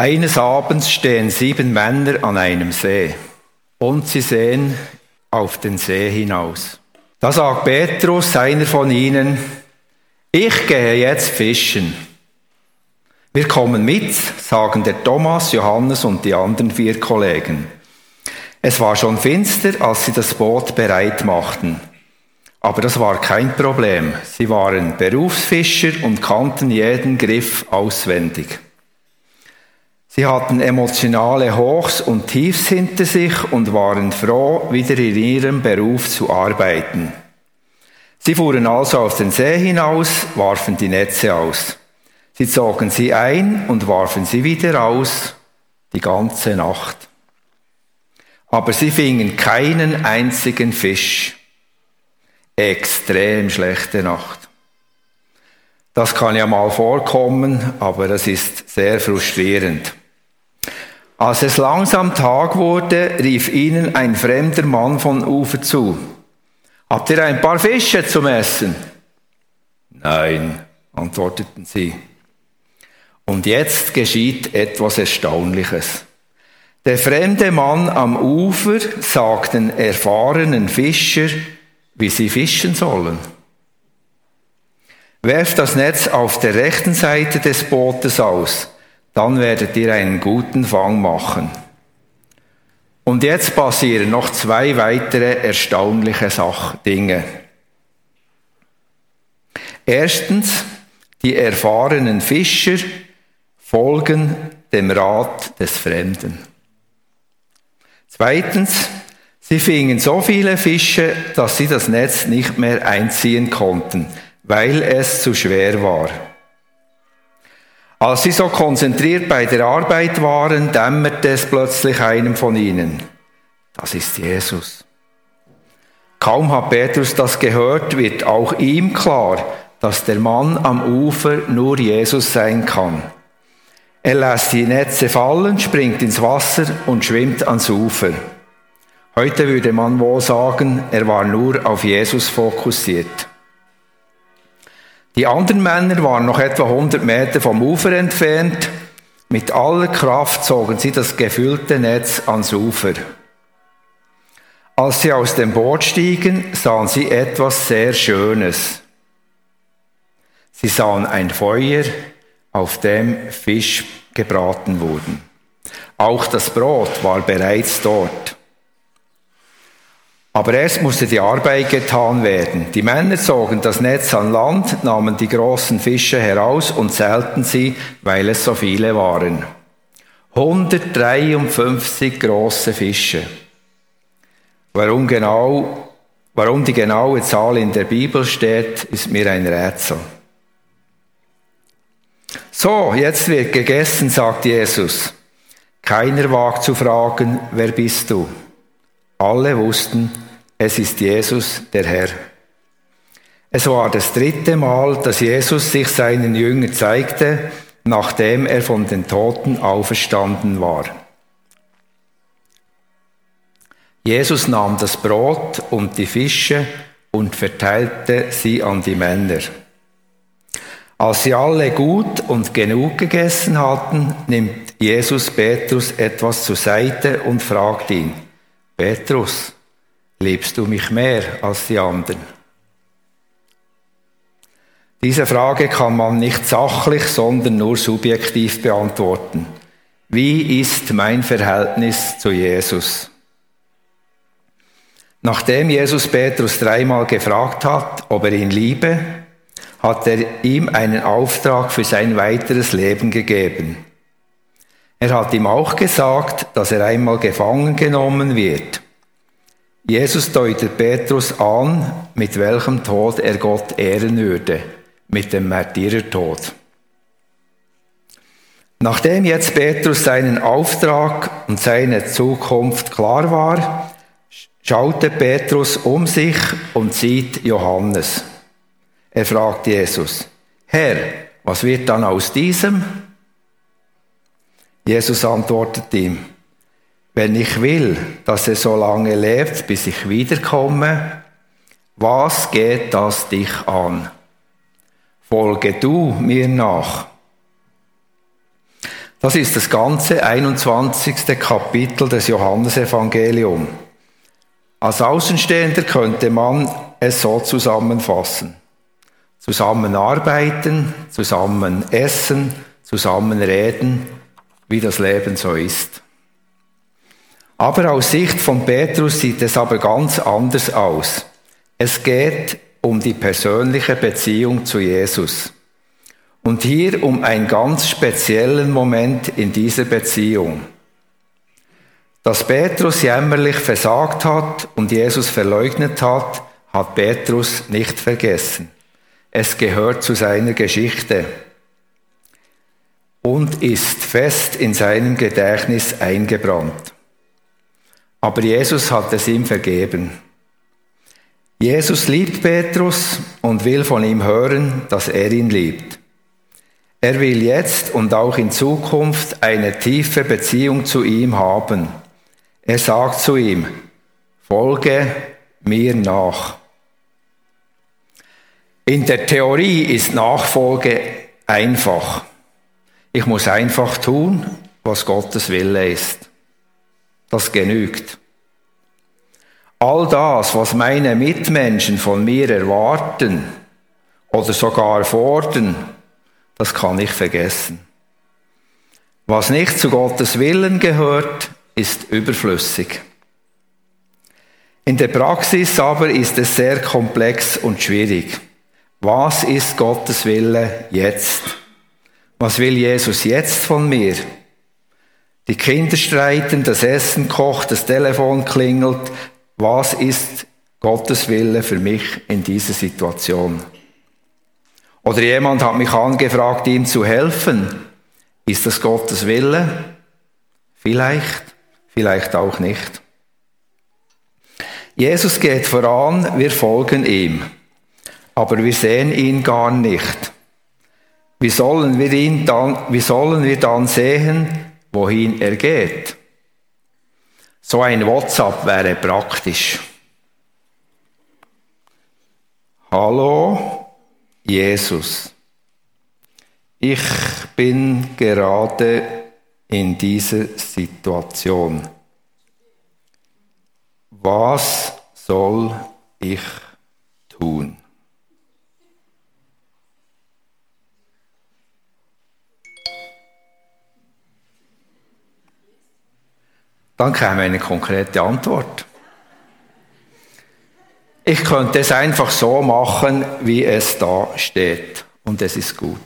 Eines Abends stehen sieben Männer an einem See und sie sehen auf den See hinaus. Da sagt Petrus, einer von ihnen, ich gehe jetzt fischen. Wir kommen mit, sagen der Thomas, Johannes und die anderen vier Kollegen. Es war schon finster, als sie das Boot bereit machten. Aber das war kein Problem. Sie waren Berufsfischer und kannten jeden Griff auswendig. Sie hatten emotionale Hochs und Tiefs hinter sich und waren froh, wieder in ihrem Beruf zu arbeiten. Sie fuhren also auf den See hinaus, warfen die Netze aus. Sie zogen sie ein und warfen sie wieder aus, die ganze Nacht. Aber sie fingen keinen einzigen Fisch. Extrem schlechte Nacht. Das kann ja mal vorkommen, aber das ist sehr frustrierend. Als es langsam Tag wurde, rief ihnen ein fremder Mann von Ufer zu. Habt ihr ein paar Fische zum Essen? Nein, antworteten sie. Und jetzt geschieht etwas Erstaunliches. Der fremde Mann am Ufer sagt den erfahrenen Fischer, wie sie fischen sollen. Werft das Netz auf der rechten Seite des Bootes aus dann werdet ihr einen guten Fang machen. Und jetzt passieren noch zwei weitere erstaunliche Sachdinge. Erstens, die erfahrenen Fischer folgen dem Rat des Fremden. Zweitens, sie fingen so viele Fische, dass sie das Netz nicht mehr einziehen konnten, weil es zu schwer war. Als sie so konzentriert bei der Arbeit waren, dämmerte es plötzlich einem von ihnen. Das ist Jesus. Kaum hat Petrus das gehört, wird auch ihm klar, dass der Mann am Ufer nur Jesus sein kann. Er lässt die Netze fallen, springt ins Wasser und schwimmt ans Ufer. Heute würde man wohl sagen, er war nur auf Jesus fokussiert. Die anderen Männer waren noch etwa 100 Meter vom Ufer entfernt. Mit aller Kraft zogen sie das gefüllte Netz ans Ufer. Als sie aus dem Boot stiegen, sahen sie etwas sehr Schönes. Sie sahen ein Feuer, auf dem Fisch gebraten wurden. Auch das Brot war bereits dort. Aber erst musste die Arbeit getan werden. Die Männer zogen das Netz an Land, nahmen die großen Fische heraus und zählten sie, weil es so viele waren. 153 große Fische. Warum genau, warum die genaue Zahl in der Bibel steht, ist mir ein Rätsel. So, jetzt wird gegessen, sagt Jesus. Keiner wagt zu fragen, wer bist du? Alle wussten, es ist Jesus, der Herr. Es war das dritte Mal, dass Jesus sich seinen Jüngern zeigte, nachdem er von den Toten auferstanden war. Jesus nahm das Brot und die Fische und verteilte sie an die Männer. Als sie alle gut und genug gegessen hatten, nimmt Jesus Petrus etwas zur Seite und fragt ihn, Petrus, liebst du mich mehr als die anderen? Diese Frage kann man nicht sachlich, sondern nur subjektiv beantworten. Wie ist mein Verhältnis zu Jesus? Nachdem Jesus Petrus dreimal gefragt hat, ob er ihn liebe, hat er ihm einen Auftrag für sein weiteres Leben gegeben. Er hat ihm auch gesagt, dass er einmal gefangen genommen wird. Jesus deutet Petrus an, mit welchem Tod er Gott ehren würde, mit dem Märtyrertod. Nachdem jetzt Petrus seinen Auftrag und seine Zukunft klar war, schaute Petrus um sich und sieht Johannes. Er fragt Jesus, Herr, was wird dann aus diesem? Jesus antwortet ihm, wenn ich will, dass er so lange lebt, bis ich wiederkomme, was geht das dich an? Folge du mir nach. Das ist das ganze 21. Kapitel des Johannesevangeliums. Als Außenstehender könnte man es so zusammenfassen. Zusammenarbeiten, zusammen essen, zusammen reden, wie das Leben so ist. Aber aus Sicht von Petrus sieht es aber ganz anders aus. Es geht um die persönliche Beziehung zu Jesus. Und hier um einen ganz speziellen Moment in dieser Beziehung. Dass Petrus jämmerlich versagt hat und Jesus verleugnet hat, hat Petrus nicht vergessen. Es gehört zu seiner Geschichte und ist fest in seinem Gedächtnis eingebrannt. Aber Jesus hat es ihm vergeben. Jesus liebt Petrus und will von ihm hören, dass er ihn liebt. Er will jetzt und auch in Zukunft eine tiefe Beziehung zu ihm haben. Er sagt zu ihm, folge mir nach. In der Theorie ist Nachfolge einfach. Ich muss einfach tun, was Gottes Wille ist. Das genügt. All das, was meine Mitmenschen von mir erwarten oder sogar fordern, das kann ich vergessen. Was nicht zu Gottes Willen gehört, ist überflüssig. In der Praxis aber ist es sehr komplex und schwierig. Was ist Gottes Wille jetzt? Was will Jesus jetzt von mir? Die Kinder streiten, das Essen kocht, das Telefon klingelt. Was ist Gottes Wille für mich in dieser Situation? Oder jemand hat mich angefragt, ihm zu helfen. Ist das Gottes Wille? Vielleicht, vielleicht auch nicht. Jesus geht voran, wir folgen ihm, aber wir sehen ihn gar nicht. Wie sollen wir ihn dann, wie sollen wir dann sehen, wohin er geht? So ein WhatsApp wäre praktisch. Hallo, Jesus, ich bin gerade in dieser Situation. Was soll ich tun? Dann käme eine konkrete Antwort. Ich könnte es einfach so machen, wie es da steht. Und es ist gut.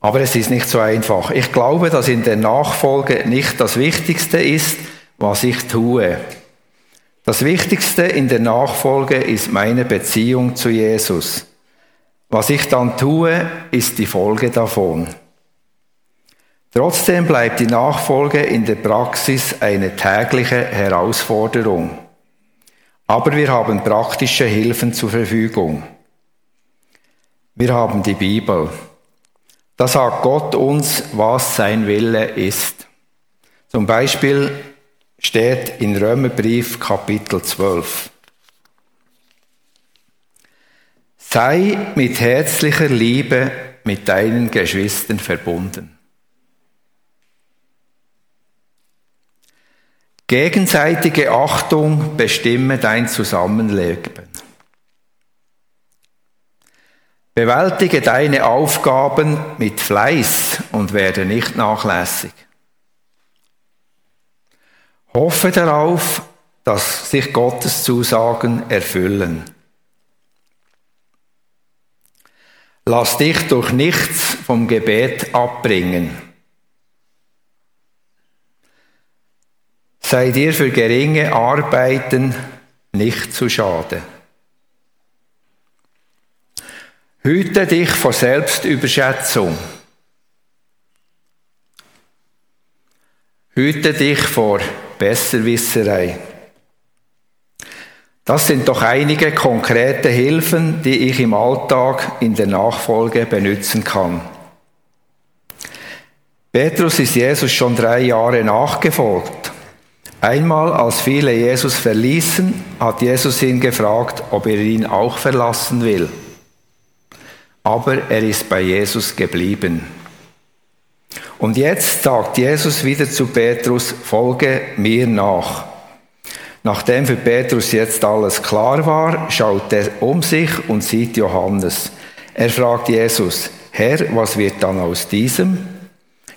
Aber es ist nicht so einfach. Ich glaube, dass in der Nachfolge nicht das Wichtigste ist, was ich tue. Das Wichtigste in der Nachfolge ist meine Beziehung zu Jesus. Was ich dann tue, ist die Folge davon. Trotzdem bleibt die Nachfolge in der Praxis eine tägliche Herausforderung. Aber wir haben praktische Hilfen zur Verfügung. Wir haben die Bibel. Da sagt Gott uns, was sein Wille ist. Zum Beispiel steht in Römerbrief Kapitel 12. Sei mit herzlicher Liebe mit deinen Geschwistern verbunden. Gegenseitige Achtung bestimme dein Zusammenleben. Bewältige deine Aufgaben mit Fleiß und werde nicht nachlässig. Hoffe darauf, dass sich Gottes Zusagen erfüllen. Lass dich durch nichts vom Gebet abbringen. Sei dir für geringe Arbeiten nicht zu schade. Hüte dich vor Selbstüberschätzung. Hüte dich vor Besserwisserei. Das sind doch einige konkrete Hilfen, die ich im Alltag in der Nachfolge benutzen kann. Petrus ist Jesus schon drei Jahre nachgefolgt. Einmal, als viele Jesus verließen, hat Jesus ihn gefragt, ob er ihn auch verlassen will. Aber er ist bei Jesus geblieben. Und jetzt sagt Jesus wieder zu Petrus, folge mir nach. Nachdem für Petrus jetzt alles klar war, schaut er um sich und sieht Johannes. Er fragt Jesus, Herr, was wird dann aus diesem?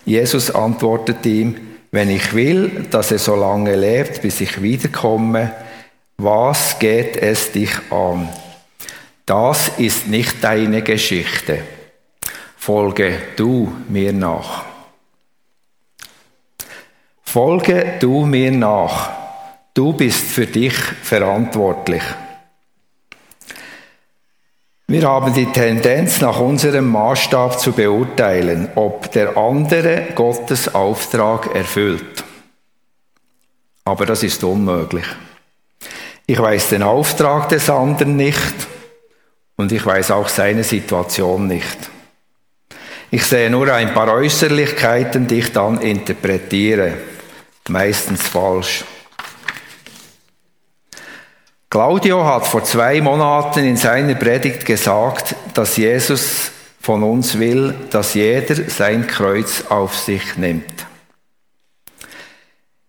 Jesus antwortet ihm, wenn ich will, dass er so lange lebt, bis ich wiederkomme, was geht es dich an? Das ist nicht deine Geschichte. Folge du mir nach. Folge du mir nach. Du bist für dich verantwortlich. Wir haben die Tendenz, nach unserem Maßstab zu beurteilen, ob der andere Gottes Auftrag erfüllt. Aber das ist unmöglich. Ich weiß den Auftrag des anderen nicht und ich weiß auch seine Situation nicht. Ich sehe nur ein paar Äußerlichkeiten, die ich dann interpretiere, meistens falsch. Claudio hat vor zwei Monaten in seiner Predigt gesagt, dass Jesus von uns will, dass jeder sein Kreuz auf sich nimmt.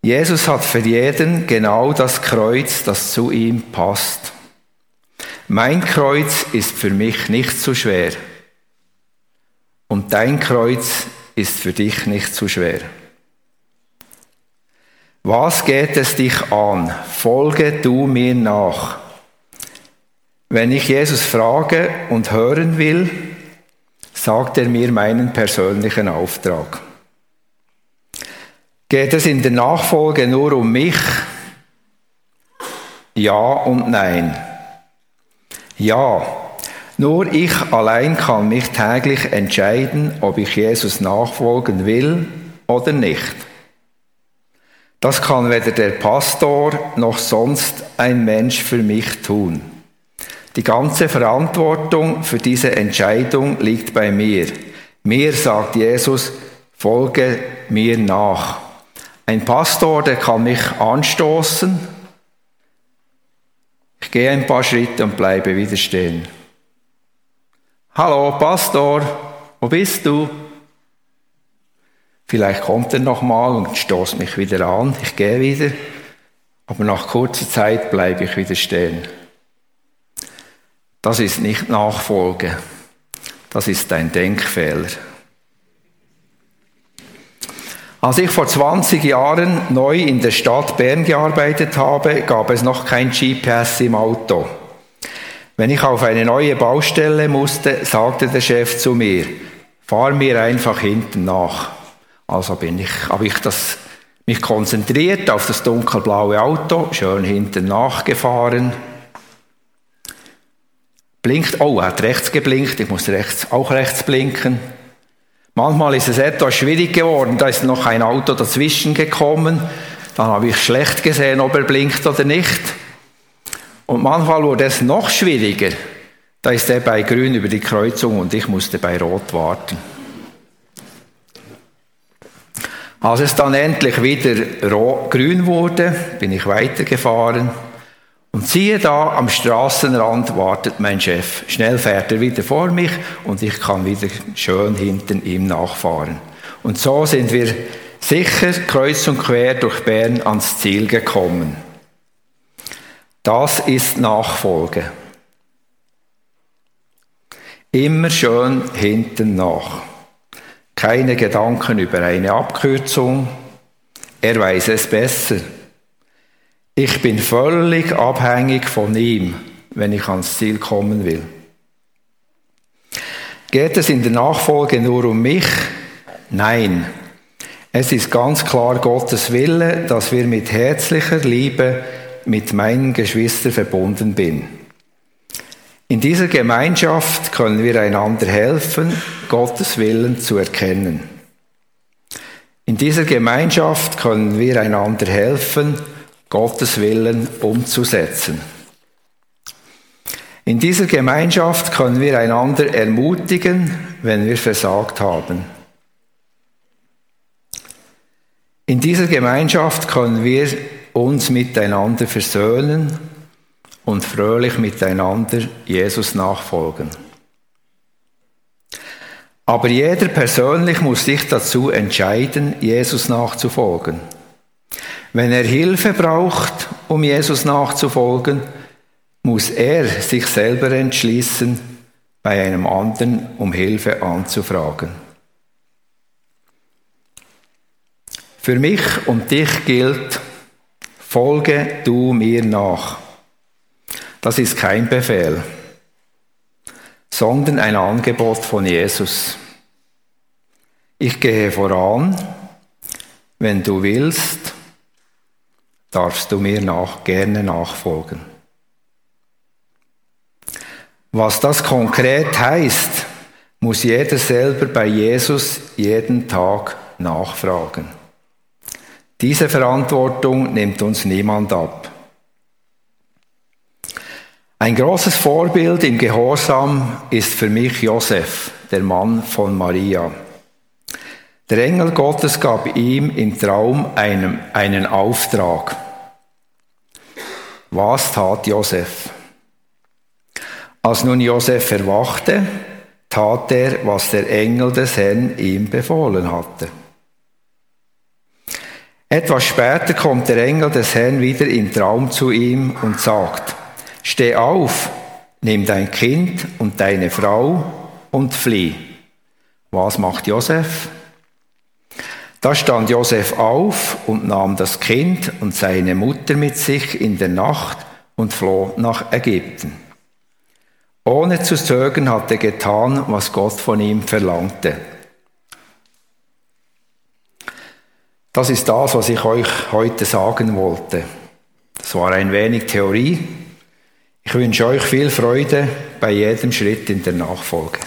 Jesus hat für jeden genau das Kreuz, das zu ihm passt. Mein Kreuz ist für mich nicht zu schwer und dein Kreuz ist für dich nicht zu schwer. Was geht es dich an? Folge du mir nach. Wenn ich Jesus frage und hören will, sagt er mir meinen persönlichen Auftrag. Geht es in der Nachfolge nur um mich? Ja und nein. Ja, nur ich allein kann mich täglich entscheiden, ob ich Jesus nachfolgen will oder nicht. Das kann weder der Pastor noch sonst ein Mensch für mich tun. Die ganze Verantwortung für diese Entscheidung liegt bei mir. Mir sagt Jesus, folge mir nach. Ein Pastor, der kann mich anstoßen. Ich gehe ein paar Schritte und bleibe wieder stehen. Hallo, Pastor, wo bist du? Vielleicht kommt er nochmal und stoßt mich wieder an. Ich gehe wieder. Aber nach kurzer Zeit bleibe ich wieder stehen. Das ist nicht Nachfolge. Das ist ein Denkfehler. Als ich vor 20 Jahren neu in der Stadt Bern gearbeitet habe, gab es noch kein GPS im Auto. Wenn ich auf eine neue Baustelle musste, sagte der Chef zu mir, fahr mir einfach hinten nach. Also bin ich, habe ich das, mich konzentriert auf das dunkelblaue Auto, schön hinten nachgefahren. Blinkt, oh, er hat rechts geblinkt, ich muss rechts, auch rechts blinken. Manchmal ist es etwas schwierig geworden, da ist noch ein Auto dazwischen gekommen, dann habe ich schlecht gesehen, ob er blinkt oder nicht. Und manchmal wurde es noch schwieriger, da ist er bei grün über die Kreuzung und ich musste bei rot warten. Als es dann endlich wieder grün wurde, bin ich weitergefahren und siehe da, am Straßenrand wartet mein Chef. Schnell fährt er wieder vor mich und ich kann wieder schön hinten ihm nachfahren. Und so sind wir sicher kreuz und quer durch Bern ans Ziel gekommen. Das ist Nachfolge. Immer schön hinten nach keine Gedanken über eine Abkürzung. Er weiß es besser. Ich bin völlig abhängig von ihm, wenn ich ans Ziel kommen will. Geht es in der Nachfolge nur um mich? Nein. Es ist ganz klar Gottes Wille, dass wir mit herzlicher Liebe mit meinen Geschwistern verbunden bin. In dieser Gemeinschaft können wir einander helfen, Gottes Willen zu erkennen. In dieser Gemeinschaft können wir einander helfen, Gottes Willen umzusetzen. In dieser Gemeinschaft können wir einander ermutigen, wenn wir versagt haben. In dieser Gemeinschaft können wir uns miteinander versöhnen und fröhlich miteinander Jesus nachfolgen. Aber jeder persönlich muss sich dazu entscheiden, Jesus nachzufolgen. Wenn er Hilfe braucht, um Jesus nachzufolgen, muss er sich selber entschließen, bei einem anderen um Hilfe anzufragen. Für mich und dich gilt, folge du mir nach. Das ist kein Befehl, sondern ein Angebot von Jesus. Ich gehe voran, wenn du willst, darfst du mir nach, gerne nachfolgen. Was das konkret heißt, muss jeder selber bei Jesus jeden Tag nachfragen. Diese Verantwortung nimmt uns niemand ab. Ein großes Vorbild im Gehorsam ist für mich Josef, der Mann von Maria. Der Engel Gottes gab ihm im Traum einen, einen Auftrag. Was tat Josef? Als nun Josef erwachte, tat er, was der Engel des Herrn ihm befohlen hatte. Etwas später kommt der Engel des Herrn wieder im Traum zu ihm und sagt, Steh auf, nimm dein Kind und deine Frau und flieh. Was macht Josef? Da stand Josef auf und nahm das Kind und seine Mutter mit sich in der Nacht und floh nach Ägypten. Ohne zu zögern hat er getan, was Gott von ihm verlangte. Das ist das, was ich euch heute sagen wollte. Das war ein wenig Theorie, ich wünsche euch viel Freude bei jedem Schritt in der Nachfolge.